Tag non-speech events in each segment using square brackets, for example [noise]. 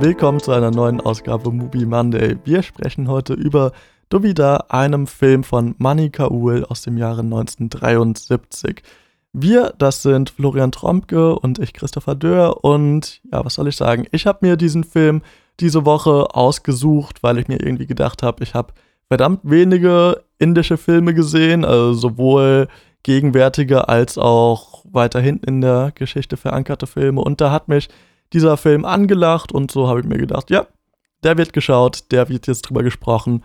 willkommen zu einer neuen Ausgabe Movie Monday. Wir sprechen heute über Duvida, einem Film von Mani Kaul aus dem Jahre 1973. Wir, das sind Florian Trompke und ich, Christopher Dörr. Und ja, was soll ich sagen? Ich habe mir diesen Film diese Woche ausgesucht, weil ich mir irgendwie gedacht habe, ich habe verdammt wenige indische Filme gesehen, also sowohl gegenwärtige als auch weiter hinten in der Geschichte verankerte Filme. Und da hat mich dieser Film angelacht und so habe ich mir gedacht, ja, der wird geschaut, der wird jetzt drüber gesprochen.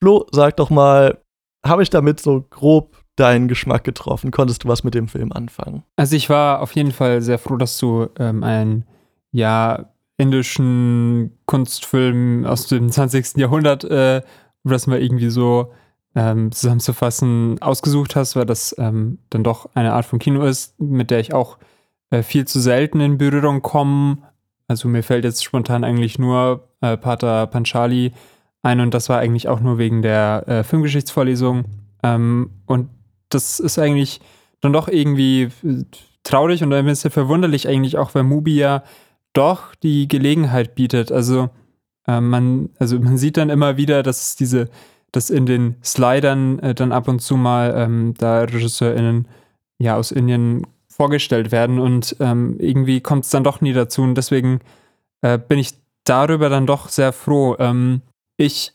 Flo, sag doch mal, habe ich damit so grob deinen Geschmack getroffen? Konntest du was mit dem Film anfangen? Also ich war auf jeden Fall sehr froh, dass du ähm, einen ja indischen Kunstfilm aus dem 20. Jahrhundert, äh, um das mal irgendwie so ähm, zusammenzufassen, ausgesucht hast, weil das ähm, dann doch eine Art von Kino ist, mit der ich auch äh, viel zu selten in Berührung komme. Also mir fällt jetzt spontan eigentlich nur äh, Pater Panchali ein und das war eigentlich auch nur wegen der äh, Filmgeschichtsvorlesung. Ähm, und das ist eigentlich dann doch irgendwie äh, traurig und ein bisschen verwunderlich eigentlich auch, weil Mubi ja doch die Gelegenheit bietet. Also äh, man, also man sieht dann immer wieder, dass diese, dass in den Slidern äh, dann ab und zu mal ähm, da RegisseurInnen ja aus Indien vorgestellt werden und ähm, irgendwie kommt es dann doch nie dazu und deswegen äh, bin ich darüber dann doch sehr froh. Ähm, ich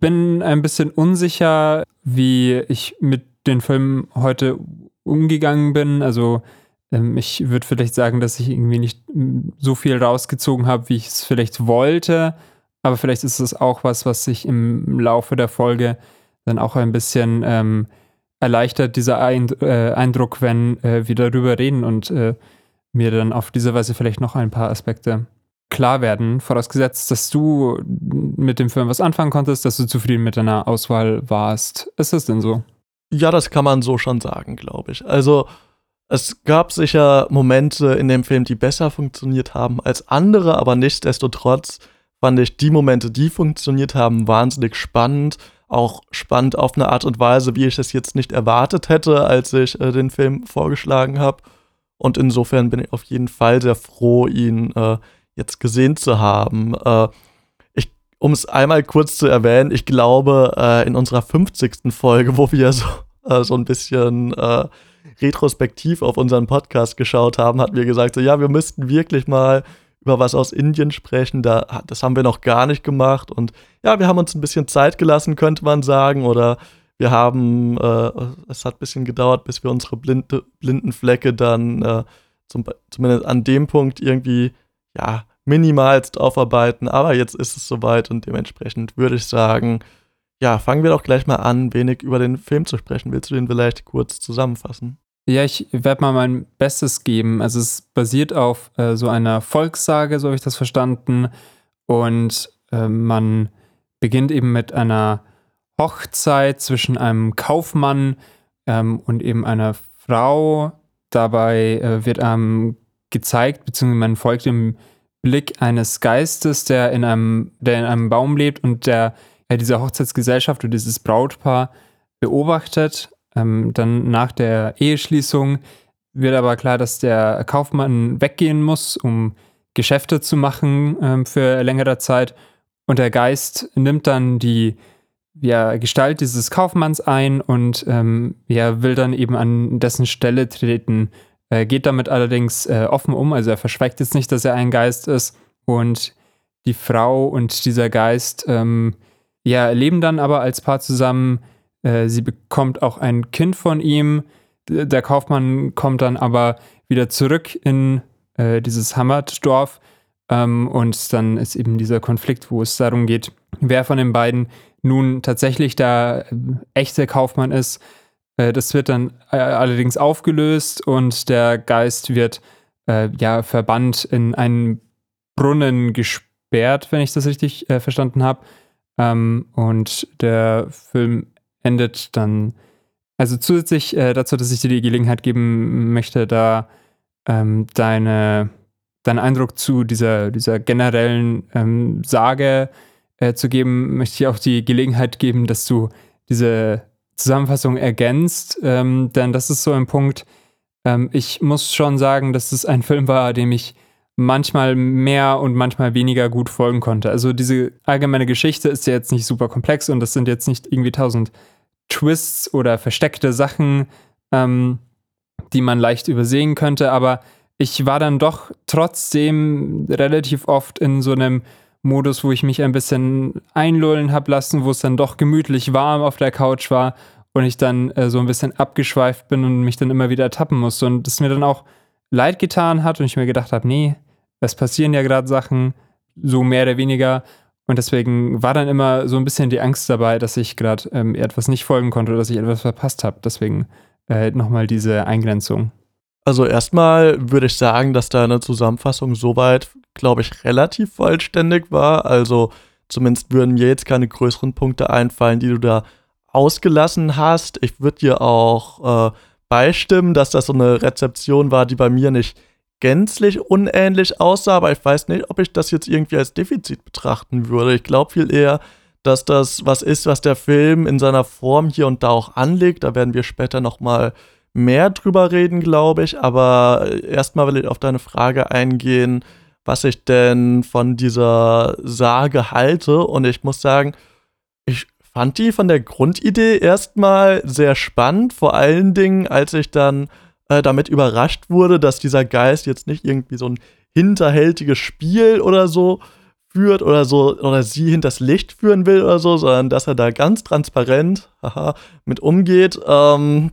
bin ein bisschen unsicher, wie ich mit den Film heute umgegangen bin. Also ähm, ich würde vielleicht sagen, dass ich irgendwie nicht so viel rausgezogen habe, wie ich es vielleicht wollte. Aber vielleicht ist es auch was, was sich im Laufe der Folge dann auch ein bisschen ähm, erleichtert, dieser Eind äh, Eindruck, wenn äh, wir darüber reden und äh, mir dann auf diese Weise vielleicht noch ein paar Aspekte klar werden, vorausgesetzt, dass du mit dem Film was anfangen konntest, dass du zufrieden mit deiner Auswahl warst. Ist das denn so? Ja, das kann man so schon sagen, glaube ich. Also, es gab sicher Momente in dem Film, die besser funktioniert haben als andere, aber nichtsdestotrotz fand ich die Momente, die funktioniert haben, wahnsinnig spannend. Auch spannend auf eine Art und Weise, wie ich es jetzt nicht erwartet hätte, als ich äh, den Film vorgeschlagen habe. Und insofern bin ich auf jeden Fall sehr froh, ihn äh, jetzt gesehen zu haben. Äh, um es einmal kurz zu erwähnen, ich glaube, äh, in unserer 50. Folge, wo wir so, äh, so ein bisschen äh, retrospektiv auf unseren Podcast geschaut haben, hatten wir gesagt, so, ja, wir müssten wirklich mal über was aus Indien sprechen. Da, das haben wir noch gar nicht gemacht. Und ja, wir haben uns ein bisschen Zeit gelassen, könnte man sagen. Oder wir haben, äh, es hat ein bisschen gedauert, bis wir unsere blinde, blinden Flecke dann äh, zum, zumindest an dem Punkt irgendwie, ja, minimalst aufarbeiten, aber jetzt ist es soweit und dementsprechend würde ich sagen, ja, fangen wir doch gleich mal an, wenig über den Film zu sprechen. Willst du den vielleicht kurz zusammenfassen? Ja, ich werde mal mein Bestes geben. Also es basiert auf äh, so einer Volkssage, so habe ich das verstanden. Und äh, man beginnt eben mit einer Hochzeit zwischen einem Kaufmann ähm, und eben einer Frau. Dabei äh, wird einem gezeigt, beziehungsweise man folgt dem Blick eines Geistes, der in einem, der in einem Baum lebt und der ja, diese Hochzeitsgesellschaft oder dieses Brautpaar beobachtet. Ähm, dann nach der Eheschließung wird aber klar, dass der Kaufmann weggehen muss, um Geschäfte zu machen ähm, für längere Zeit. Und der Geist nimmt dann die ja, Gestalt dieses Kaufmanns ein und ähm, ja, will dann eben an dessen Stelle treten. Er geht damit allerdings äh, offen um, also er verschweigt jetzt nicht, dass er ein Geist ist. Und die Frau und dieser Geist ähm, ja, leben dann aber als Paar zusammen. Äh, sie bekommt auch ein Kind von ihm. Der Kaufmann kommt dann aber wieder zurück in äh, dieses Hammerdorf. Ähm, und dann ist eben dieser Konflikt, wo es darum geht, wer von den beiden nun tatsächlich der äh, echte Kaufmann ist. Äh, das wird dann allerdings aufgelöst und der Geist wird äh, ja verbannt in einen Brunnen gesperrt, wenn ich das richtig äh, verstanden habe. Ähm, und der Film endet dann, also zusätzlich äh, dazu, dass ich dir die Gelegenheit geben möchte, da ähm, deine, deinen Eindruck zu dieser, dieser generellen ähm, Sage äh, zu geben, möchte ich auch die Gelegenheit geben, dass du diese Zusammenfassung ergänzt, ähm, denn das ist so ein Punkt, ähm, ich muss schon sagen, dass es ein [laughs] Film war, dem ich manchmal mehr und manchmal weniger gut folgen konnte. Also diese allgemeine Geschichte ist ja jetzt nicht super komplex und das sind jetzt nicht irgendwie tausend Twists oder versteckte Sachen, ähm, die man leicht übersehen könnte, aber ich war dann doch trotzdem relativ oft in so einem Modus, wo ich mich ein bisschen einlullen habe lassen, wo es dann doch gemütlich warm auf der Couch war und ich dann äh, so ein bisschen abgeschweift bin und mich dann immer wieder tappen musste und es mir dann auch leid getan hat und ich mir gedacht habe, nee, es passieren ja gerade Sachen, so mehr oder weniger und deswegen war dann immer so ein bisschen die Angst dabei, dass ich gerade ähm, etwas nicht folgen konnte oder dass ich etwas verpasst habe. Deswegen äh, nochmal diese Eingrenzung. Also erstmal würde ich sagen, dass deine Zusammenfassung soweit, glaube ich, relativ vollständig war. Also zumindest würden mir jetzt keine größeren Punkte einfallen, die du da ausgelassen hast. Ich würde dir auch äh, beistimmen, dass das so eine Rezeption war, die bei mir nicht gänzlich unähnlich aussah, aber ich weiß nicht, ob ich das jetzt irgendwie als Defizit betrachten würde. Ich glaube viel eher, dass das was ist, was der Film in seiner Form hier und da auch anlegt. Da werden wir später noch mal mehr drüber reden, glaube ich. Aber erstmal will ich auf deine Frage eingehen, was ich denn von dieser Sage halte. Und ich muss sagen, ich fand die von der Grundidee erstmal sehr spannend. Vor allen Dingen, als ich dann äh, damit überrascht wurde, dass dieser Geist jetzt nicht irgendwie so ein hinterhältiges Spiel oder so führt oder so oder sie hinters Licht führen will oder so, sondern dass er da ganz transparent haha, mit umgeht. Ähm,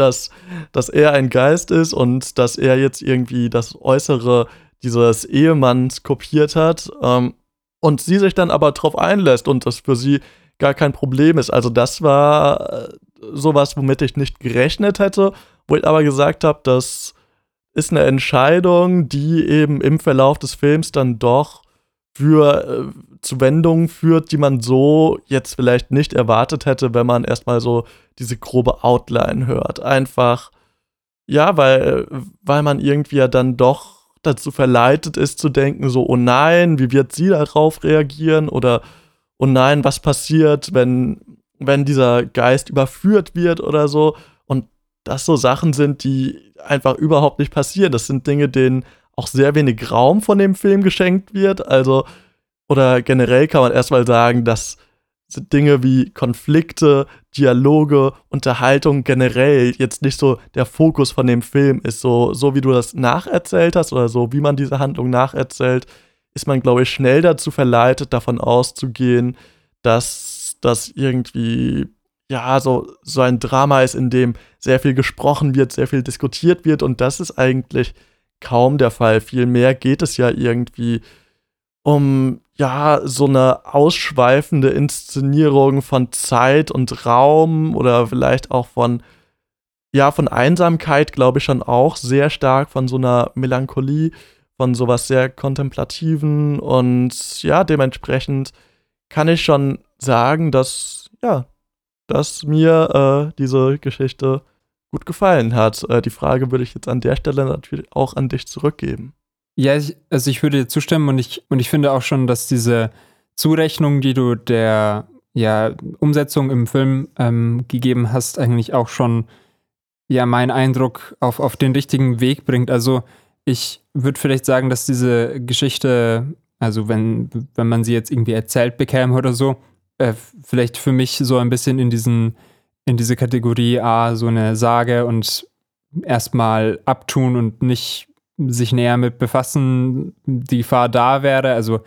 dass, dass er ein Geist ist und dass er jetzt irgendwie das Äußere dieses Ehemanns kopiert hat ähm, und sie sich dann aber drauf einlässt und das für sie gar kein Problem ist. Also das war äh, sowas, womit ich nicht gerechnet hätte, wo ich aber gesagt habe, das ist eine Entscheidung, die eben im Verlauf des Films dann doch für äh, zu Wendungen führt, die man so jetzt vielleicht nicht erwartet hätte, wenn man erstmal so diese grobe Outline hört. Einfach, ja, weil, weil man irgendwie ja dann doch dazu verleitet ist zu denken, so, oh nein, wie wird sie darauf reagieren? Oder, oh nein, was passiert, wenn, wenn dieser Geist überführt wird oder so? Und das so Sachen sind, die einfach überhaupt nicht passieren. Das sind Dinge, denen auch sehr wenig Raum von dem Film geschenkt wird. Also, oder generell kann man erstmal sagen, dass Dinge wie Konflikte, Dialoge, Unterhaltung generell jetzt nicht so der Fokus von dem Film ist. So, so wie du das nacherzählt hast oder so wie man diese Handlung nacherzählt, ist man, glaube ich, schnell dazu verleitet, davon auszugehen, dass das irgendwie ja so, so ein Drama ist, in dem sehr viel gesprochen wird, sehr viel diskutiert wird und das ist eigentlich kaum der Fall. Vielmehr geht es ja irgendwie um ja so eine ausschweifende Inszenierung von Zeit und Raum oder vielleicht auch von ja von Einsamkeit, glaube ich schon auch sehr stark von so einer Melancholie, von sowas sehr kontemplativen und ja dementsprechend kann ich schon sagen, dass ja dass mir äh, diese Geschichte gut gefallen hat. Äh, die Frage würde ich jetzt an der Stelle natürlich auch an dich zurückgeben. Ja, ich, also ich würde dir zustimmen und ich, und ich finde auch schon, dass diese Zurechnung, die du der ja, Umsetzung im Film ähm, gegeben hast, eigentlich auch schon ja meinen Eindruck auf, auf den richtigen Weg bringt. Also ich würde vielleicht sagen, dass diese Geschichte, also wenn, wenn man sie jetzt irgendwie erzählt bekäme oder so, äh, vielleicht für mich so ein bisschen in diesen in diese Kategorie A so eine Sage und erstmal abtun und nicht sich näher mit befassen, die Gefahr da wäre. Also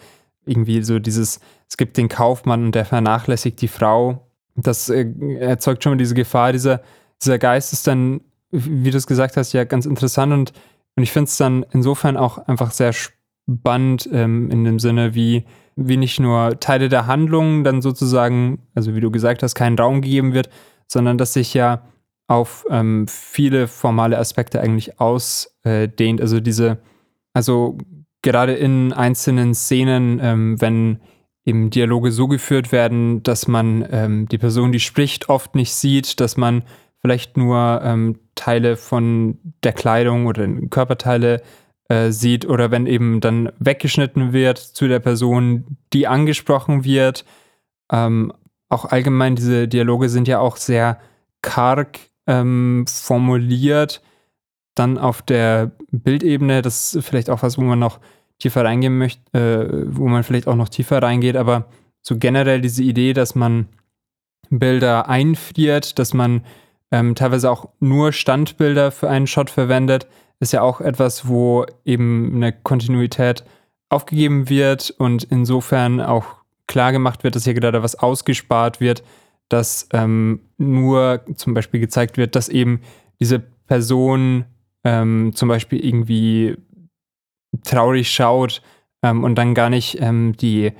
irgendwie so dieses, es gibt den Kaufmann und der vernachlässigt die Frau. Das äh, erzeugt schon mal diese Gefahr. Dieser, dieser Geist ist dann, wie du es gesagt hast, ja ganz interessant und, und ich finde es dann insofern auch einfach sehr spannend ähm, in dem Sinne, wie, wie nicht nur Teile der Handlung dann sozusagen, also wie du gesagt hast, keinen Raum gegeben wird, sondern dass sich ja auf ähm, viele formale Aspekte eigentlich ausdehnt. also diese, also gerade in einzelnen Szenen, ähm, wenn eben Dialoge so geführt werden, dass man ähm, die Person, die spricht, oft nicht sieht, dass man vielleicht nur ähm, Teile von der Kleidung oder Körperteile äh, sieht oder wenn eben dann weggeschnitten wird zu der Person, die angesprochen wird. Ähm, auch allgemein diese Dialoge sind ja auch sehr karg ähm, formuliert. dann auf der Bildebene, das ist vielleicht auch was, wo man noch tiefer reingehen möchte, äh, wo man vielleicht auch noch tiefer reingeht, aber so generell diese Idee, dass man Bilder einfriert, dass man ähm, teilweise auch nur Standbilder für einen Shot verwendet, ist ja auch etwas, wo eben eine Kontinuität aufgegeben wird und insofern auch klar gemacht wird, dass hier gerade was ausgespart wird, dass ähm, nur zum Beispiel gezeigt wird, dass eben diese Person ähm, zum Beispiel irgendwie traurig schaut ähm, und dann gar nicht ähm, die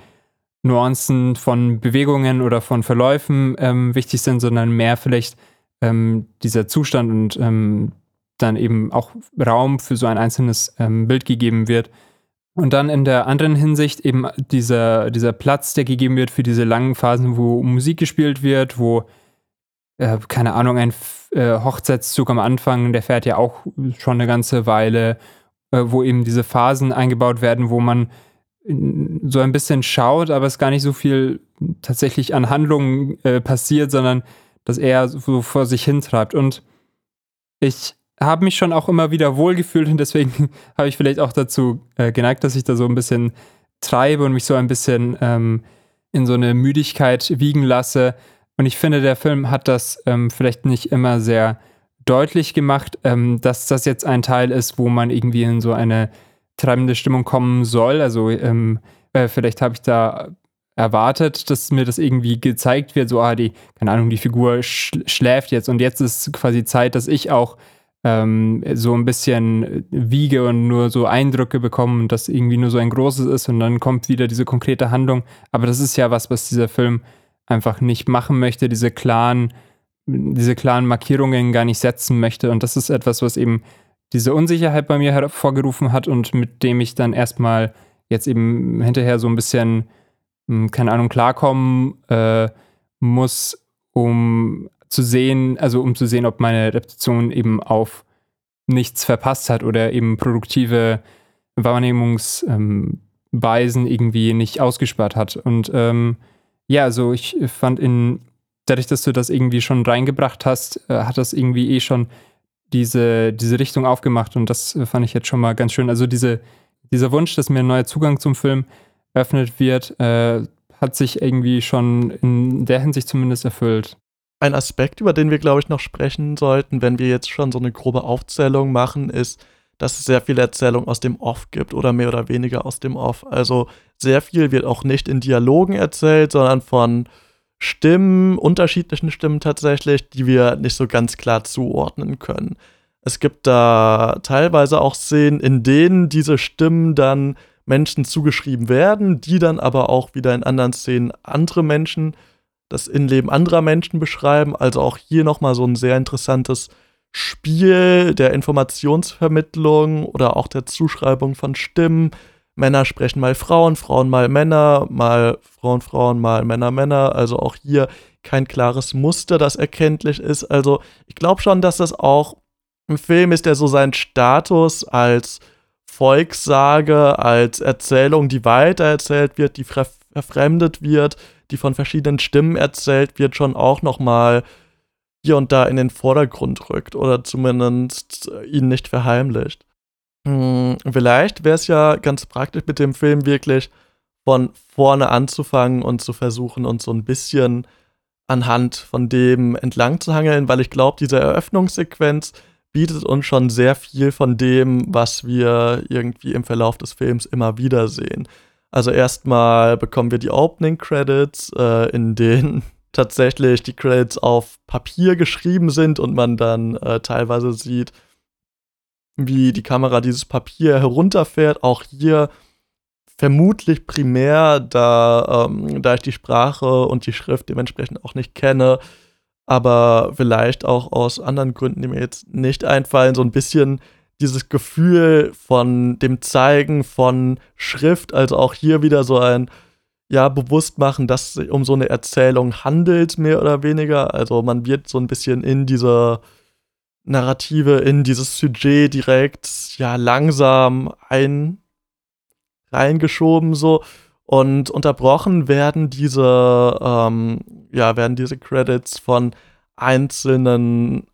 Nuancen von Bewegungen oder von Verläufen ähm, wichtig sind, sondern mehr vielleicht ähm, dieser Zustand und dann eben auch Raum für so ein einzelnes ähm, Bild gegeben wird. Und dann in der anderen Hinsicht eben dieser, dieser Platz, der gegeben wird für diese langen Phasen, wo Musik gespielt wird, wo, äh, keine Ahnung, ein äh, Hochzeitszug am Anfang, der fährt ja auch schon eine ganze Weile, äh, wo eben diese Phasen eingebaut werden, wo man so ein bisschen schaut, aber es gar nicht so viel tatsächlich an Handlungen äh, passiert, sondern dass er so vor sich hintreibt. Und ich habe mich schon auch immer wieder wohlgefühlt und deswegen [laughs] habe ich vielleicht auch dazu äh, geneigt, dass ich da so ein bisschen treibe und mich so ein bisschen ähm, in so eine Müdigkeit wiegen lasse. Und ich finde, der Film hat das ähm, vielleicht nicht immer sehr deutlich gemacht, ähm, dass das jetzt ein Teil ist, wo man irgendwie in so eine treibende Stimmung kommen soll. Also ähm, äh, vielleicht habe ich da erwartet, dass mir das irgendwie gezeigt wird, so, ah, die, keine Ahnung, die Figur sch schläft jetzt und jetzt ist quasi Zeit, dass ich auch ähm, so ein bisschen wiege und nur so Eindrücke bekomme und das irgendwie nur so ein großes ist und dann kommt wieder diese konkrete Handlung. Aber das ist ja was, was dieser Film einfach nicht machen möchte, diese klaren, diese klaren Markierungen gar nicht setzen möchte. Und das ist etwas, was eben diese Unsicherheit bei mir hervorgerufen hat und mit dem ich dann erstmal jetzt eben hinterher so ein bisschen, hm, keine Ahnung, klarkommen äh, muss, um zu sehen, also um zu sehen, ob meine Repetition eben auf nichts verpasst hat oder eben produktive Wahrnehmungsweisen ähm, irgendwie nicht ausgespart hat. Und ähm, ja, also ich fand in, dadurch, dass du das irgendwie schon reingebracht hast, äh, hat das irgendwie eh schon diese, diese Richtung aufgemacht und das fand ich jetzt schon mal ganz schön. Also diese, dieser Wunsch, dass mir ein neuer Zugang zum Film eröffnet wird, äh, hat sich irgendwie schon in der Hinsicht zumindest erfüllt. Ein Aspekt, über den wir, glaube ich, noch sprechen sollten, wenn wir jetzt schon so eine grobe Aufzählung machen, ist, dass es sehr viel Erzählung aus dem Off gibt oder mehr oder weniger aus dem Off. Also sehr viel wird auch nicht in Dialogen erzählt, sondern von Stimmen, unterschiedlichen Stimmen tatsächlich, die wir nicht so ganz klar zuordnen können. Es gibt da teilweise auch Szenen, in denen diese Stimmen dann Menschen zugeschrieben werden, die dann aber auch wieder in anderen Szenen andere Menschen, das Innenleben anderer Menschen beschreiben. Also auch hier nochmal so ein sehr interessantes Spiel der Informationsvermittlung oder auch der Zuschreibung von Stimmen, Männer sprechen mal Frauen, Frauen mal Männer, mal Frauen, Frauen, mal Männer, Männer. Also auch hier kein klares Muster, das erkenntlich ist. Also ich glaube schon, dass das auch ein Film ist, der so seinen Status als Volkssage, als Erzählung, die weitererzählt wird, die verfremdet wird, die von verschiedenen Stimmen erzählt wird, schon auch noch mal hier und da in den Vordergrund rückt oder zumindest ihn nicht verheimlicht. Hm, vielleicht wäre es ja ganz praktisch mit dem Film wirklich von vorne anzufangen und zu versuchen, uns so ein bisschen anhand von dem entlang zu hangeln, weil ich glaube, diese Eröffnungssequenz bietet uns schon sehr viel von dem, was wir irgendwie im Verlauf des Films immer wieder sehen. Also erstmal bekommen wir die Opening Credits, äh, in denen [laughs] tatsächlich die Credits auf Papier geschrieben sind und man dann äh, teilweise sieht, wie die Kamera dieses Papier herunterfährt. Auch hier vermutlich primär, da, ähm, da ich die Sprache und die Schrift dementsprechend auch nicht kenne, aber vielleicht auch aus anderen Gründen, die mir jetzt nicht einfallen, so ein bisschen dieses Gefühl von dem Zeigen von Schrift, also auch hier wieder so ein ja, bewusst machen, dass es sich um so eine Erzählung handelt, mehr oder weniger. Also man wird so ein bisschen in dieser Narrative in dieses Sujet direkt ja langsam ein reingeschoben so und unterbrochen werden diese ähm, ja werden diese Credits von einzelnen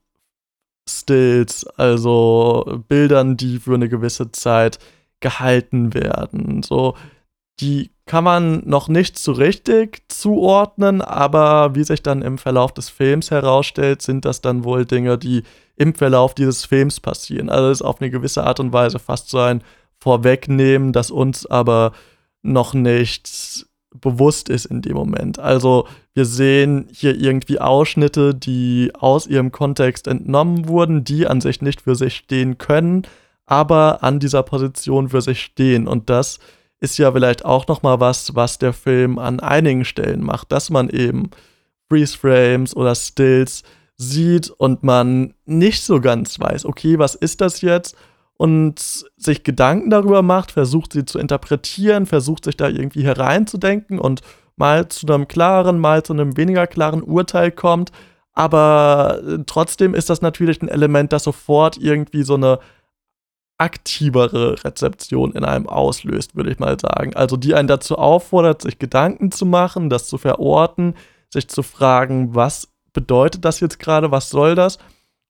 Stills, also Bildern, die für eine gewisse Zeit gehalten werden. So, die kann man noch nicht so richtig zuordnen, aber wie sich dann im Verlauf des Films herausstellt, sind das dann wohl Dinge, die im Verlauf dieses Films passieren. Also ist auf eine gewisse Art und Weise fast so ein Vorwegnehmen, das uns aber noch nicht bewusst ist in dem Moment. Also wir sehen hier irgendwie Ausschnitte, die aus ihrem Kontext entnommen wurden, die an sich nicht für sich stehen können, aber an dieser Position für sich stehen. Und das ist ja vielleicht auch noch mal was, was der Film an einigen Stellen macht, dass man eben Freeze Frames oder Stills sieht und man nicht so ganz weiß, okay, was ist das jetzt? Und sich Gedanken darüber macht, versucht sie zu interpretieren, versucht sich da irgendwie hereinzudenken und mal zu einem klaren, mal zu einem weniger klaren Urteil kommt. Aber äh, trotzdem ist das natürlich ein Element, das sofort irgendwie so eine aktivere Rezeption in einem auslöst, würde ich mal sagen. Also die einen dazu auffordert, sich Gedanken zu machen, das zu verorten, sich zu fragen, was bedeutet das jetzt gerade, was soll das?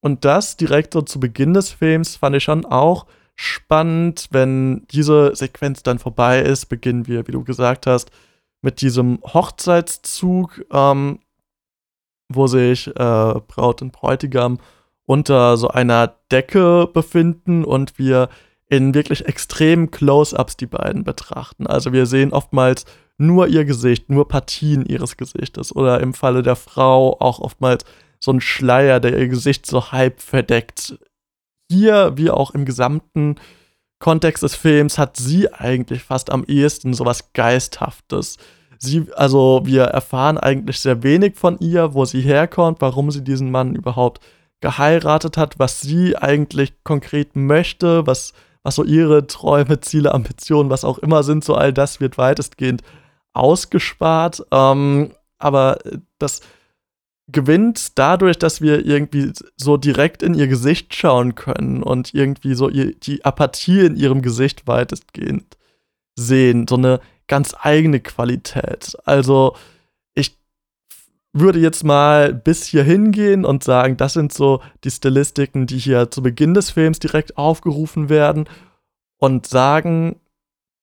Und das direkt so zu Beginn des Films fand ich schon auch spannend, wenn diese Sequenz dann vorbei ist, beginnen wir, wie du gesagt hast, mit diesem Hochzeitszug, ähm, wo sich äh, Braut und Bräutigam unter so einer Decke befinden und wir in wirklich extremen Close-ups die beiden betrachten. Also wir sehen oftmals nur ihr Gesicht, nur Partien ihres Gesichtes oder im Falle der Frau auch oftmals so ein Schleier, der ihr Gesicht so halb verdeckt. Hier, wie auch im gesamten Kontext des Films, hat sie eigentlich fast am ehesten sowas Geisthaftes. Sie, also wir erfahren eigentlich sehr wenig von ihr, wo sie herkommt, warum sie diesen Mann überhaupt geheiratet hat, was sie eigentlich konkret möchte, was, was so ihre Träume, Ziele, Ambitionen, was auch immer sind, so all das wird weitestgehend ausgespart. Ähm, aber das gewinnt dadurch, dass wir irgendwie so direkt in ihr Gesicht schauen können und irgendwie so ihr, die Apathie in ihrem Gesicht weitestgehend sehen. So eine ganz eigene Qualität. Also ich würde jetzt mal bis hier hingehen und sagen, das sind so die Stilistiken, die hier zu Beginn des Films direkt aufgerufen werden und sagen,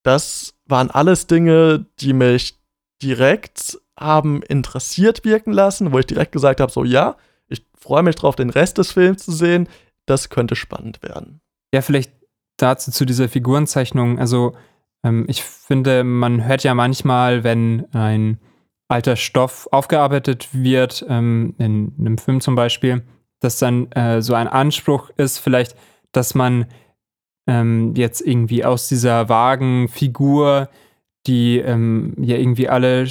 das waren alles Dinge, die mich direkt haben interessiert wirken lassen, wo ich direkt gesagt habe, so ja, ich freue mich drauf, den Rest des Films zu sehen. Das könnte spannend werden. Ja, vielleicht dazu zu dieser Figurenzeichnung. Also ähm, ich finde, man hört ja manchmal, wenn ein alter Stoff aufgearbeitet wird, ähm, in einem Film zum Beispiel, dass dann äh, so ein Anspruch ist, vielleicht, dass man ähm, jetzt irgendwie aus dieser vagen Figur die ähm, ja irgendwie alle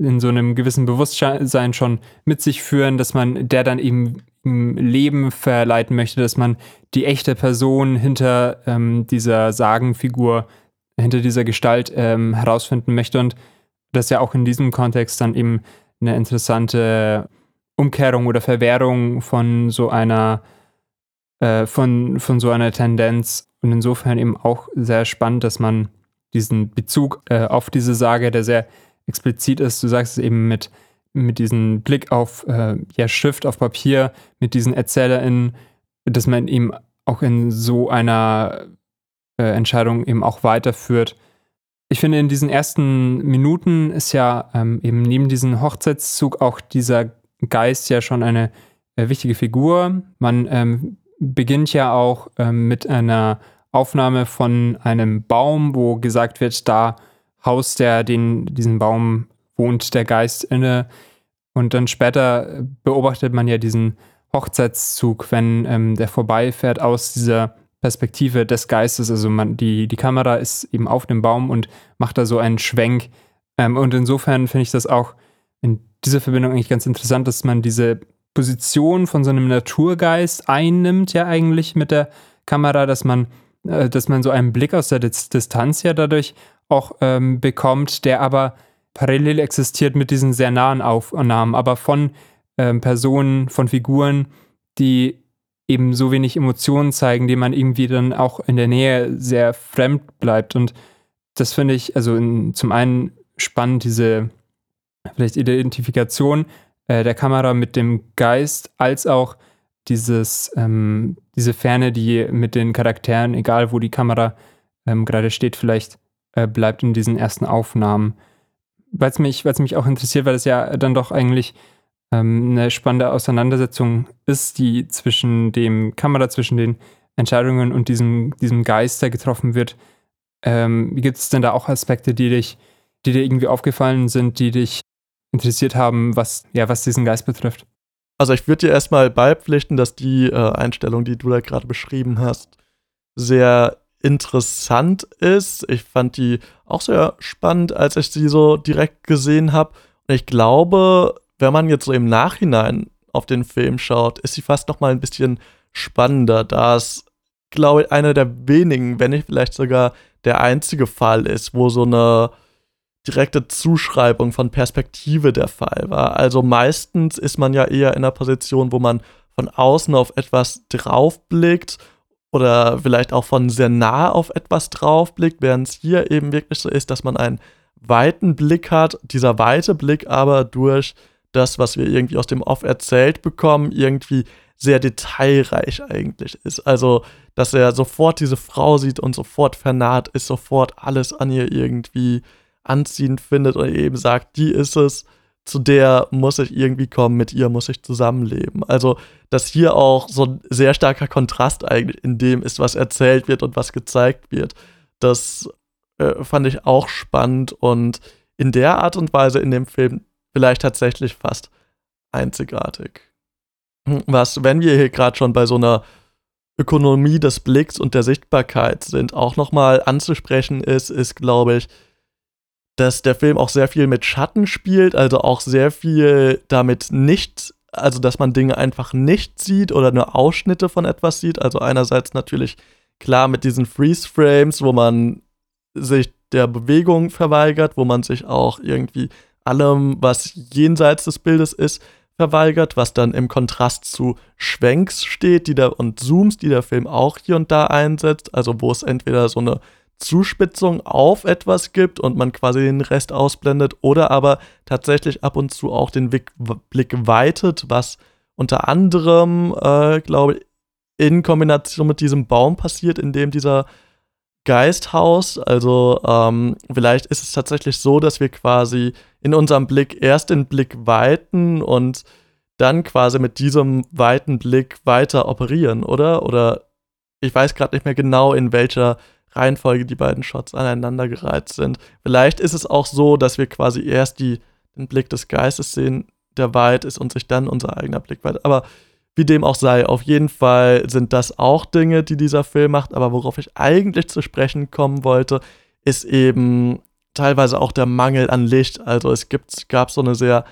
in so einem gewissen Bewusstsein schon mit sich führen, dass man der dann eben im Leben verleiten möchte, dass man die echte Person hinter ähm, dieser Sagenfigur, hinter dieser Gestalt ähm, herausfinden möchte und das ja auch in diesem Kontext dann eben eine interessante Umkehrung oder Verwehrung von so einer äh, von, von so einer Tendenz. Und insofern eben auch sehr spannend, dass man diesen Bezug äh, auf diese Sage, der sehr explizit ist. Du sagst es eben mit, mit diesem Blick auf äh, ja, Schrift, auf Papier, mit diesen ErzählerInnen, dass man eben auch in so einer äh, Entscheidung eben auch weiterführt. Ich finde, in diesen ersten Minuten ist ja ähm, eben neben diesem Hochzeitszug auch dieser Geist ja schon eine äh, wichtige Figur. Man ähm, beginnt ja auch ähm, mit einer Aufnahme von einem Baum, wo gesagt wird, da haust der den, diesen Baum wohnt der Geist inne. Und dann später beobachtet man ja diesen Hochzeitszug, wenn ähm, der vorbeifährt aus dieser Perspektive des Geistes. Also man, die, die Kamera ist eben auf dem Baum und macht da so einen Schwenk. Ähm, und insofern finde ich das auch in dieser Verbindung eigentlich ganz interessant, dass man diese Position von so einem Naturgeist einnimmt, ja eigentlich mit der Kamera, dass man dass man so einen Blick aus der Distanz ja dadurch auch ähm, bekommt, der aber parallel existiert mit diesen sehr nahen Aufnahmen, aber von ähm, Personen, von Figuren, die eben so wenig Emotionen zeigen, die man irgendwie dann auch in der Nähe sehr fremd bleibt. Und das finde ich also in, zum einen spannend, diese vielleicht Identifikation äh, der Kamera mit dem Geist, als auch dieses, ähm, diese Ferne, die mit den Charakteren, egal wo die Kamera ähm, gerade steht, vielleicht äh, bleibt in diesen ersten Aufnahmen. Weil es mich, mich auch interessiert, weil es ja dann doch eigentlich ähm, eine spannende Auseinandersetzung ist, die zwischen dem Kamera, zwischen den Entscheidungen und diesem, diesem Geist, der getroffen wird. Ähm, Gibt es denn da auch Aspekte, die dich, die dir irgendwie aufgefallen sind, die dich interessiert haben, was, ja, was diesen Geist betrifft? Also ich würde dir erstmal beipflichten, dass die äh, Einstellung, die du da gerade beschrieben hast, sehr interessant ist. Ich fand die auch sehr spannend, als ich sie so direkt gesehen habe. Und ich glaube, wenn man jetzt so im Nachhinein auf den Film schaut, ist sie fast noch mal ein bisschen spannender, da es, glaube ich, einer der wenigen, wenn nicht vielleicht sogar der einzige Fall ist, wo so eine direkte Zuschreibung von Perspektive der Fall war. Also meistens ist man ja eher in einer Position, wo man von außen auf etwas draufblickt oder vielleicht auch von sehr nah auf etwas draufblickt, während es hier eben wirklich so ist, dass man einen weiten Blick hat, dieser weite Blick aber durch das, was wir irgendwie aus dem Off erzählt bekommen, irgendwie sehr detailreich eigentlich ist. Also, dass er sofort diese Frau sieht und sofort vernaht ist, sofort alles an ihr irgendwie anziehend findet und eben sagt, die ist es, zu der muss ich irgendwie kommen, mit ihr muss ich zusammenleben. Also, dass hier auch so ein sehr starker Kontrast eigentlich in dem ist, was erzählt wird und was gezeigt wird. Das äh, fand ich auch spannend und in der Art und Weise in dem Film vielleicht tatsächlich fast einzigartig. Hm, was, wenn wir hier gerade schon bei so einer Ökonomie des Blicks und der Sichtbarkeit sind, auch nochmal anzusprechen ist, ist, glaube ich, dass der Film auch sehr viel mit Schatten spielt, also auch sehr viel damit nicht, also dass man Dinge einfach nicht sieht oder nur Ausschnitte von etwas sieht. Also einerseits natürlich klar mit diesen Freeze-Frames, wo man sich der Bewegung verweigert, wo man sich auch irgendwie allem, was jenseits des Bildes ist, verweigert, was dann im Kontrast zu Schwenks steht, die da und Zooms, die der Film auch hier und da einsetzt, also wo es entweder so eine Zuspitzung auf etwas gibt und man quasi den Rest ausblendet oder aber tatsächlich ab und zu auch den Blick, weitet, was unter anderem, äh, glaube ich, in Kombination mit diesem Baum passiert, in dem dieser Geisthaus. Also ähm, vielleicht ist es tatsächlich so, dass wir quasi in unserem Blick erst den Blick weiten und dann quasi mit diesem weiten Blick weiter operieren, oder? Oder ich weiß gerade nicht mehr genau, in welcher Reihenfolge die beiden Shots aneinandergereiht sind. Vielleicht ist es auch so, dass wir quasi erst die, den Blick des Geistes sehen, der weit ist und sich dann unser eigener Blick weit. Aber wie dem auch sei, auf jeden Fall sind das auch Dinge, die dieser Film macht. Aber worauf ich eigentlich zu sprechen kommen wollte, ist eben teilweise auch der Mangel an Licht. Also es gibt, gab so eine sehr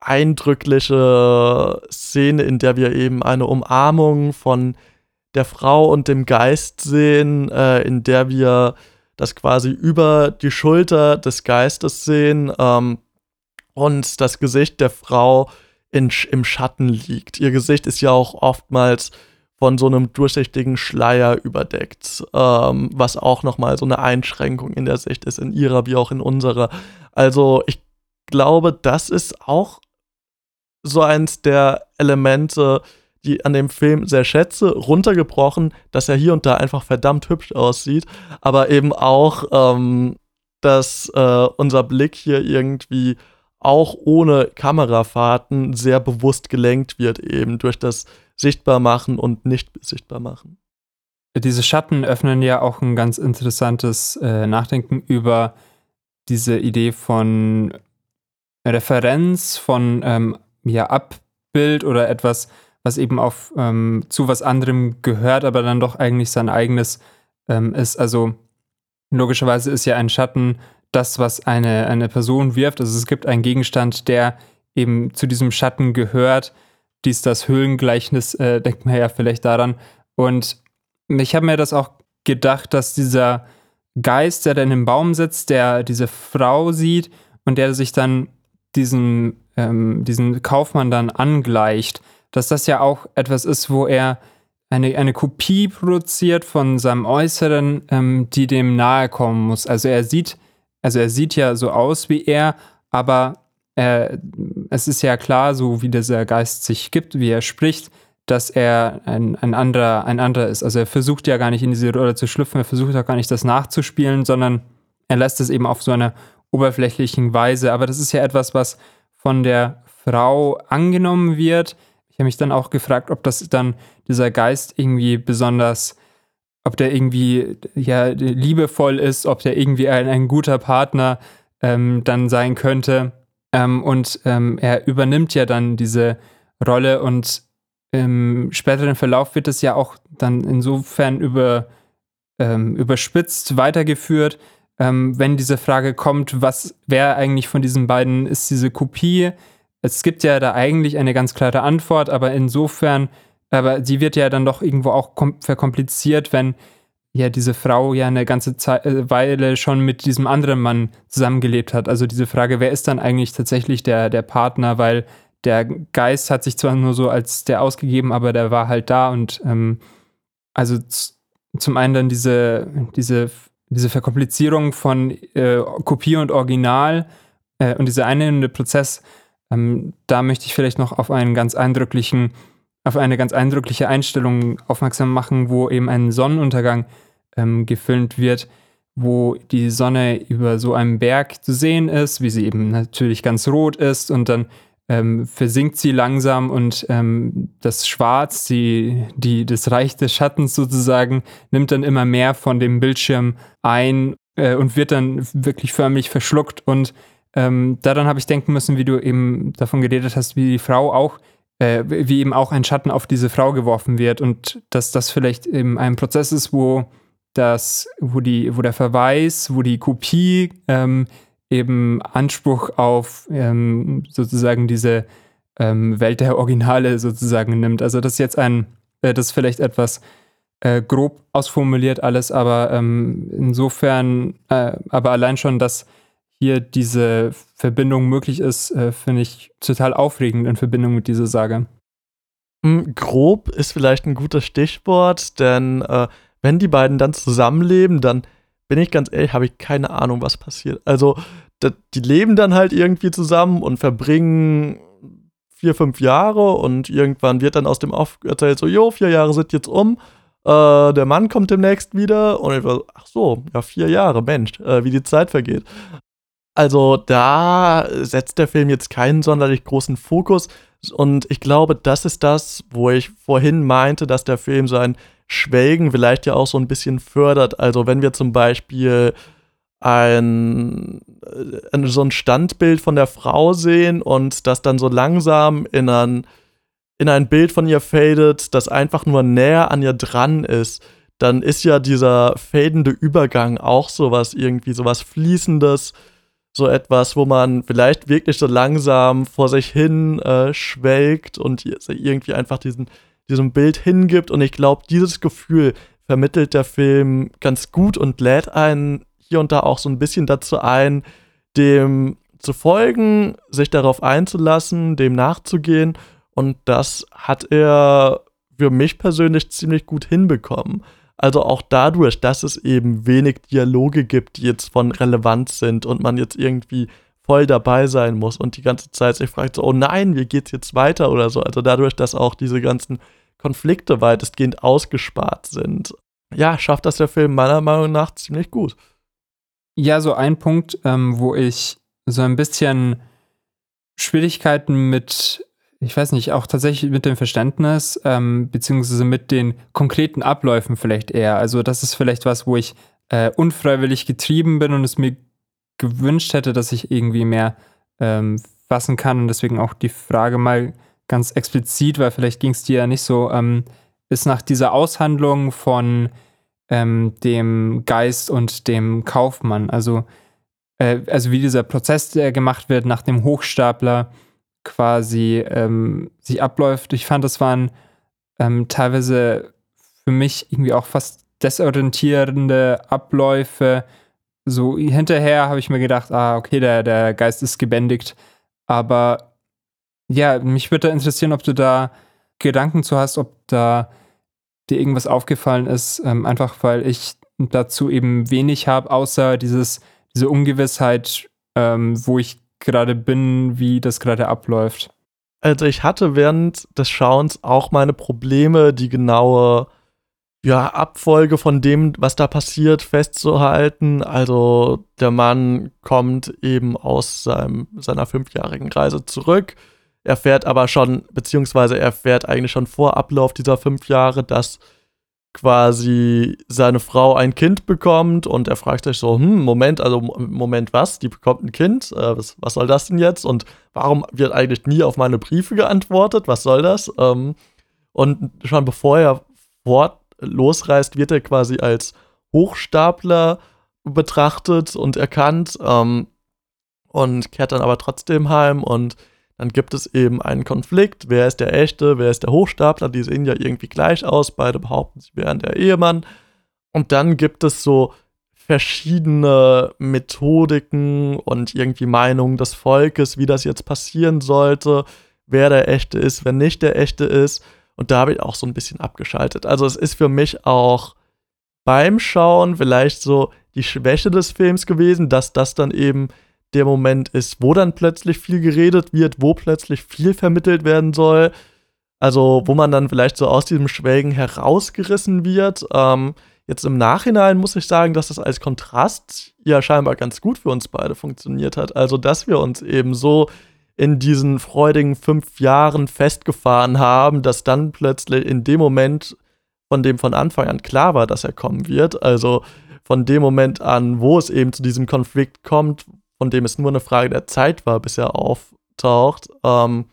eindrückliche Szene, in der wir eben eine Umarmung von der Frau und dem Geist sehen, äh, in der wir das quasi über die Schulter des Geistes sehen ähm, und das Gesicht der Frau in, im Schatten liegt. Ihr Gesicht ist ja auch oftmals von so einem durchsichtigen Schleier überdeckt, ähm, was auch nochmal so eine Einschränkung in der Sicht ist, in ihrer wie auch in unserer. Also ich glaube, das ist auch so eins der Elemente, die an dem Film sehr schätze, runtergebrochen, dass er hier und da einfach verdammt hübsch aussieht, aber eben auch, ähm, dass äh, unser Blick hier irgendwie auch ohne Kamerafahrten sehr bewusst gelenkt wird, eben durch das Sichtbarmachen und nicht sichtbar machen. Diese Schatten öffnen ja auch ein ganz interessantes äh, Nachdenken über diese Idee von Referenz, von ähm, ja, Abbild oder etwas, was eben auf ähm, zu was anderem gehört, aber dann doch eigentlich sein eigenes ähm, ist. Also logischerweise ist ja ein Schatten das, was eine, eine Person wirft. Also es gibt einen Gegenstand, der eben zu diesem Schatten gehört. Dies, das Höhlengleichnis, äh, denkt man ja vielleicht daran. Und ich habe mir das auch gedacht, dass dieser Geist, der da in dem Baum sitzt, der diese Frau sieht und der sich dann diesen, ähm, diesen Kaufmann dann angleicht, dass das ja auch etwas ist, wo er eine, eine Kopie produziert von seinem Äußeren, ähm, die dem nahe kommen muss. Also er sieht also er sieht ja so aus wie er, aber äh, es ist ja klar, so wie dieser Geist sich gibt, wie er spricht, dass er ein, ein, anderer, ein anderer ist. Also er versucht ja gar nicht in diese Rolle zu schlüpfen, er versucht auch gar nicht das nachzuspielen, sondern er lässt es eben auf so einer oberflächlichen Weise. Aber das ist ja etwas, was von der Frau angenommen wird. Ich habe mich dann auch gefragt, ob das dann dieser Geist irgendwie besonders, ob der irgendwie ja liebevoll ist, ob der irgendwie ein, ein guter Partner ähm, dann sein könnte. Ähm, und ähm, er übernimmt ja dann diese Rolle und im späteren Verlauf wird es ja auch dann insofern über, ähm, überspitzt weitergeführt, ähm, wenn diese Frage kommt, was, wer eigentlich von diesen beiden ist diese Kopie? Es gibt ja da eigentlich eine ganz klare Antwort, aber insofern, aber die wird ja dann doch irgendwo auch verkompliziert, wenn ja diese Frau ja eine ganze Zeit, äh, Weile schon mit diesem anderen Mann zusammengelebt hat. Also diese Frage, wer ist dann eigentlich tatsächlich der, der Partner, weil der Geist hat sich zwar nur so als der ausgegeben, aber der war halt da und ähm, also zum einen dann diese, diese diese Verkomplizierung von äh, Kopie und Original äh, und dieser einnehmende Prozess, ähm, da möchte ich vielleicht noch auf einen ganz eindrücklichen, auf eine ganz eindrückliche Einstellung aufmerksam machen, wo eben ein Sonnenuntergang ähm, gefilmt wird, wo die Sonne über so einem Berg zu sehen ist, wie sie eben natürlich ganz rot ist und dann ähm, versinkt sie langsam und ähm, das Schwarz, die, die, das Reich des Schattens sozusagen, nimmt dann immer mehr von dem Bildschirm ein äh, und wird dann wirklich förmlich verschluckt. Und ähm, daran habe ich denken müssen, wie du eben davon geredet hast, wie die Frau auch, äh, wie eben auch ein Schatten auf diese Frau geworfen wird und dass das vielleicht eben ein Prozess ist, wo das, wo die, wo der Verweis, wo die Kopie ähm, eben Anspruch auf ähm, sozusagen diese ähm, Welt der Originale sozusagen nimmt. Also das ist jetzt ein, äh, das ist vielleicht etwas äh, grob ausformuliert alles, aber ähm, insofern, äh, aber allein schon, dass hier diese Verbindung möglich ist, äh, finde ich total aufregend in Verbindung mit dieser Sage. Hm, grob ist vielleicht ein gutes Stichwort, denn äh, wenn die beiden dann zusammenleben, dann bin ich ganz ehrlich, habe ich keine Ahnung, was passiert. Also, die leben dann halt irgendwie zusammen und verbringen vier, fünf Jahre und irgendwann wird dann aus dem Off erzählt, so, jo, vier Jahre sind jetzt um, äh, der Mann kommt demnächst wieder und ich war ach so, ja, vier Jahre, Mensch, äh, wie die Zeit vergeht. Also da setzt der Film jetzt keinen sonderlich großen Fokus und ich glaube, das ist das, wo ich vorhin meinte, dass der Film so ein Schwelgen vielleicht ja auch so ein bisschen fördert. Also wenn wir zum Beispiel ein, äh, so ein Standbild von der Frau sehen und das dann so langsam in ein, in ein Bild von ihr fadet, das einfach nur näher an ihr dran ist, dann ist ja dieser fadende Übergang auch sowas irgendwie, sowas Fließendes, so etwas, wo man vielleicht wirklich so langsam vor sich hin äh, schwelgt und irgendwie einfach diesen diesem Bild hingibt. Und ich glaube, dieses Gefühl vermittelt der Film ganz gut und lädt einen hier und da auch so ein bisschen dazu ein, dem zu folgen, sich darauf einzulassen, dem nachzugehen. Und das hat er für mich persönlich ziemlich gut hinbekommen. Also auch dadurch, dass es eben wenig Dialoge gibt, die jetzt von Relevanz sind und man jetzt irgendwie voll dabei sein muss und die ganze Zeit sich fragt, so, oh nein, wie geht's jetzt weiter oder so. Also dadurch, dass auch diese ganzen Konflikte weitestgehend ausgespart sind. Ja, schafft das der Film meiner Meinung nach ziemlich gut. Ja, so ein Punkt, ähm, wo ich so ein bisschen Schwierigkeiten mit, ich weiß nicht, auch tatsächlich mit dem Verständnis, ähm, beziehungsweise mit den konkreten Abläufen vielleicht eher. Also das ist vielleicht was, wo ich äh, unfreiwillig getrieben bin und es mir gewünscht hätte, dass ich irgendwie mehr ähm, fassen kann und deswegen auch die Frage mal ganz explizit, weil vielleicht ging es dir ja nicht so, ähm, ist nach dieser Aushandlung von ähm, dem Geist und dem Kaufmann, also, äh, also wie dieser Prozess, der gemacht wird nach dem Hochstapler quasi ähm, sich abläuft. Ich fand, das waren ähm, teilweise für mich irgendwie auch fast desorientierende Abläufe. So hinterher habe ich mir gedacht, ah, okay, der, der Geist ist gebändigt. Aber ja, mich würde interessieren, ob du da Gedanken zu hast, ob da dir irgendwas aufgefallen ist, ähm, einfach weil ich dazu eben wenig habe, außer dieses, diese Ungewissheit, ähm, wo ich gerade bin, wie das gerade abläuft. Also ich hatte während des Schauens auch meine Probleme, die genaue ja, Abfolge von dem, was da passiert, festzuhalten. Also der Mann kommt eben aus seinem, seiner fünfjährigen Reise zurück. Er fährt aber schon, beziehungsweise er fährt eigentlich schon vor Ablauf dieser fünf Jahre, dass quasi seine Frau ein Kind bekommt und er fragt sich so, hm, Moment, also Moment, was? Die bekommt ein Kind? Äh, was, was, soll das denn jetzt? Und warum wird eigentlich nie auf meine Briefe geantwortet? Was soll das? Ähm, und schon bevor er fort losreist, wird er quasi als Hochstapler betrachtet und erkannt ähm, und kehrt dann aber trotzdem heim und dann gibt es eben einen Konflikt. Wer ist der Echte? Wer ist der Hochstapler? Die sehen ja irgendwie gleich aus. Beide behaupten, sie wären der Ehemann. Und dann gibt es so verschiedene Methodiken und irgendwie Meinungen des Volkes, wie das jetzt passieren sollte, wer der Echte ist, wer nicht der Echte ist. Und da habe ich auch so ein bisschen abgeschaltet. Also es ist für mich auch beim Schauen vielleicht so die Schwäche des Films gewesen, dass das dann eben der Moment ist, wo dann plötzlich viel geredet wird, wo plötzlich viel vermittelt werden soll. Also, wo man dann vielleicht so aus diesem Schwelgen herausgerissen wird. Ähm, jetzt im Nachhinein muss ich sagen, dass das als Kontrast ja scheinbar ganz gut für uns beide funktioniert hat. Also, dass wir uns eben so in diesen freudigen fünf Jahren festgefahren haben, dass dann plötzlich in dem Moment, von dem von Anfang an klar war, dass er kommen wird, also von dem Moment an, wo es eben zu diesem Konflikt kommt, von dem es nur eine Frage der Zeit war, bis er auftaucht, ähm,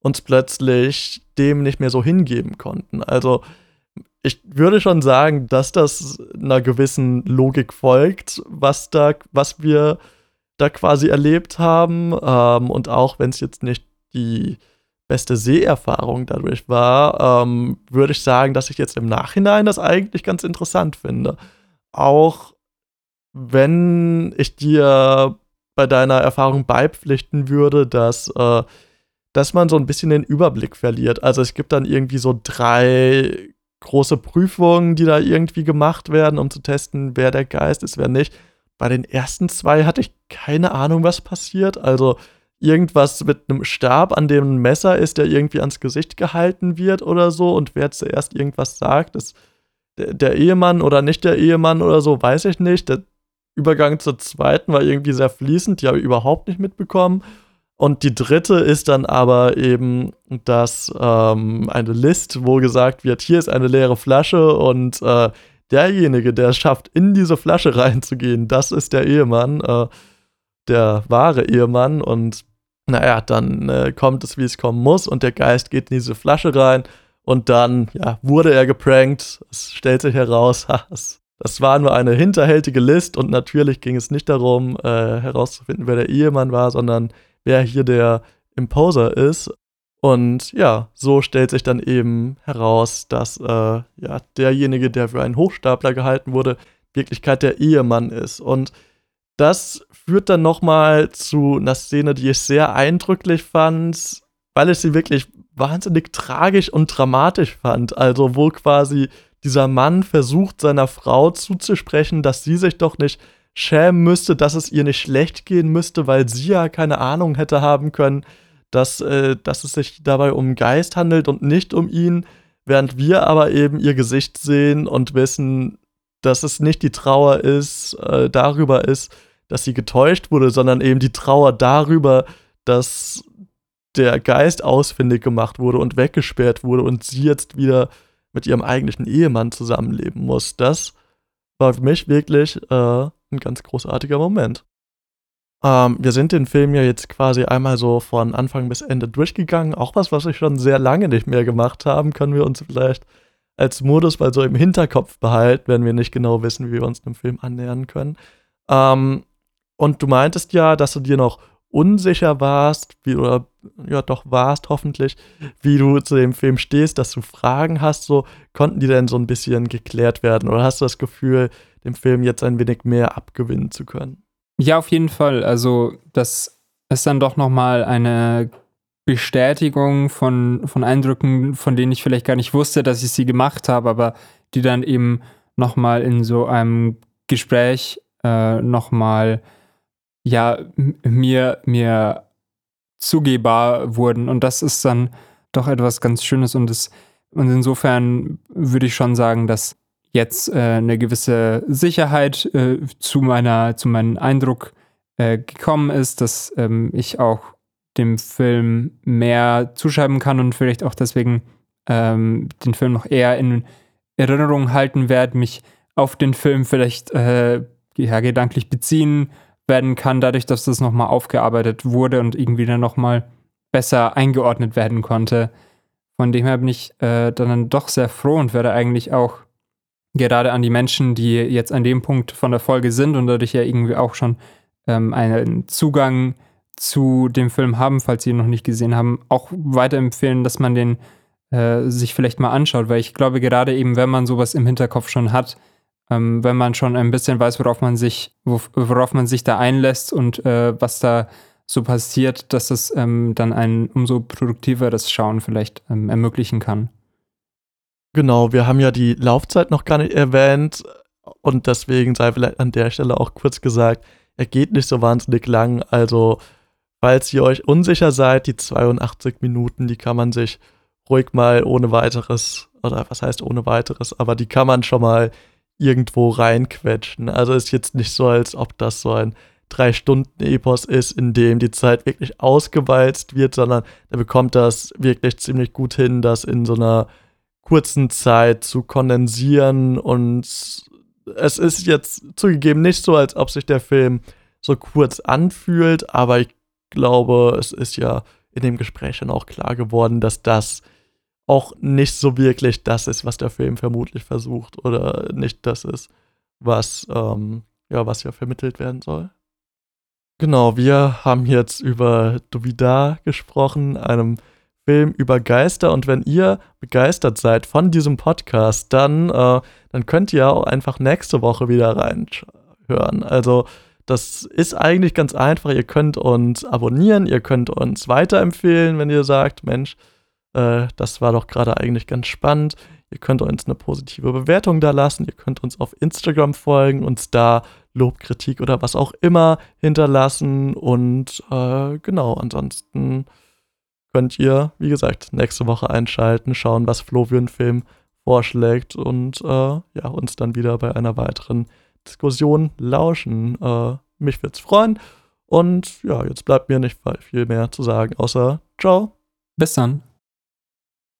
uns plötzlich dem nicht mehr so hingeben konnten. Also ich würde schon sagen, dass das einer gewissen Logik folgt, was da, was wir da quasi erlebt haben. Ähm, und auch wenn es jetzt nicht die beste Seherfahrung dadurch war, ähm, würde ich sagen, dass ich jetzt im Nachhinein das eigentlich ganz interessant finde. Auch wenn ich dir bei deiner Erfahrung beipflichten würde, dass, äh, dass man so ein bisschen den Überblick verliert. Also es gibt dann irgendwie so drei große Prüfungen, die da irgendwie gemacht werden, um zu testen, wer der Geist ist, wer nicht. Bei den ersten zwei hatte ich keine Ahnung, was passiert. Also irgendwas mit einem Stab, an dem ein Messer ist, der irgendwie ans Gesicht gehalten wird oder so. Und wer zuerst irgendwas sagt, ist der, der Ehemann oder nicht der Ehemann oder so, weiß ich nicht. Übergang zur zweiten war irgendwie sehr fließend, die habe ich überhaupt nicht mitbekommen. Und die dritte ist dann aber eben, dass ähm, eine List, wo gesagt wird, hier ist eine leere Flasche und äh, derjenige, der es schafft, in diese Flasche [laughs] reinzugehen, das ist der Ehemann, äh, der wahre Ehemann. Und naja, dann äh, kommt es, wie es kommen muss und der Geist geht in diese Flasche rein und dann, ja, wurde er geprankt. Es stellt sich heraus, [laughs] es das war nur eine hinterhältige List und natürlich ging es nicht darum, äh, herauszufinden, wer der Ehemann war, sondern wer hier der Imposer ist. Und ja, so stellt sich dann eben heraus, dass äh, ja, derjenige, der für einen Hochstapler gehalten wurde, Wirklichkeit der Ehemann ist. Und das führt dann nochmal zu einer Szene, die ich sehr eindrücklich fand, weil ich sie wirklich wahnsinnig tragisch und dramatisch fand. Also, wo quasi dieser Mann versucht seiner Frau zuzusprechen, dass sie sich doch nicht schämen müsste, dass es ihr nicht schlecht gehen müsste, weil sie ja keine Ahnung hätte haben können, dass, äh, dass es sich dabei um Geist handelt und nicht um ihn, während wir aber eben ihr Gesicht sehen und wissen, dass es nicht die Trauer ist, äh, darüber ist, dass sie getäuscht wurde, sondern eben die Trauer darüber, dass der Geist ausfindig gemacht wurde und weggesperrt wurde und sie jetzt wieder mit ihrem eigentlichen Ehemann zusammenleben muss. Das war für mich wirklich äh, ein ganz großartiger Moment. Ähm, wir sind den Film ja jetzt quasi einmal so von Anfang bis Ende durchgegangen. Auch was, was wir schon sehr lange nicht mehr gemacht haben, können wir uns vielleicht als Modus mal so im Hinterkopf behalten, wenn wir nicht genau wissen, wie wir uns dem Film annähern können. Ähm, und du meintest ja, dass du dir noch unsicher warst, wie, oder ja doch warst hoffentlich, wie du zu dem Film stehst, dass du Fragen hast, so konnten die denn so ein bisschen geklärt werden oder hast du das Gefühl, dem Film jetzt ein wenig mehr abgewinnen zu können? Ja, auf jeden Fall. Also das ist dann doch nochmal eine Bestätigung von, von Eindrücken, von denen ich vielleicht gar nicht wusste, dass ich sie gemacht habe, aber die dann eben nochmal in so einem Gespräch äh, nochmal ja, mir, mir zugehbar wurden. Und das ist dann doch etwas ganz Schönes. Und, es, und insofern würde ich schon sagen, dass jetzt äh, eine gewisse Sicherheit äh, zu, meiner, zu meinem Eindruck äh, gekommen ist, dass ähm, ich auch dem Film mehr zuschreiben kann und vielleicht auch deswegen ähm, den Film noch eher in Erinnerung halten werde, mich auf den Film vielleicht äh, ja, gedanklich beziehen werden kann, dadurch, dass das nochmal aufgearbeitet wurde und irgendwie dann nochmal besser eingeordnet werden konnte. Von dem her bin ich äh, dann doch sehr froh und werde eigentlich auch gerade an die Menschen, die jetzt an dem Punkt von der Folge sind und dadurch ja irgendwie auch schon ähm, einen Zugang zu dem Film haben, falls sie ihn noch nicht gesehen haben, auch weiterempfehlen, dass man den äh, sich vielleicht mal anschaut, weil ich glaube, gerade eben, wenn man sowas im Hinterkopf schon hat, ähm, wenn man schon ein bisschen weiß, worauf man sich, worauf man sich da einlässt und äh, was da so passiert, dass es ähm, dann ein umso produktiveres Schauen vielleicht ähm, ermöglichen kann. Genau, wir haben ja die Laufzeit noch gar nicht erwähnt und deswegen sei vielleicht an der Stelle auch kurz gesagt, er geht nicht so wahnsinnig lang. Also, falls ihr euch unsicher seid, die 82 Minuten, die kann man sich ruhig mal ohne weiteres, oder was heißt ohne weiteres, aber die kann man schon mal irgendwo reinquetschen. Also ist jetzt nicht so, als ob das so ein drei Stunden Epos ist, in dem die Zeit wirklich ausgewalzt wird, sondern er bekommt das wirklich ziemlich gut hin, das in so einer kurzen Zeit zu kondensieren und es ist jetzt zugegeben nicht so, als ob sich der Film so kurz anfühlt, aber ich glaube, es ist ja in dem Gespräch schon auch klar geworden, dass das auch nicht so wirklich das ist, was der Film vermutlich versucht oder nicht das ist, was ähm, ja was ja vermittelt werden soll. Genau, wir haben jetzt über Duvida gesprochen, einem Film über Geister. Und wenn ihr begeistert seid von diesem Podcast, dann, äh, dann könnt ihr auch einfach nächste Woche wieder reinhören. Also das ist eigentlich ganz einfach. Ihr könnt uns abonnieren, ihr könnt uns weiterempfehlen, wenn ihr sagt, Mensch, äh, das war doch gerade eigentlich ganz spannend. Ihr könnt uns eine positive Bewertung da lassen. Ihr könnt uns auf Instagram folgen, uns da Lob, Kritik oder was auch immer hinterlassen. Und äh, genau, ansonsten könnt ihr, wie gesagt, nächste Woche einschalten, schauen, was Flo Film vorschlägt und äh, ja, uns dann wieder bei einer weiteren Diskussion lauschen. Äh, mich würde es freuen. Und ja, jetzt bleibt mir nicht viel mehr zu sagen, außer ciao. Bis dann.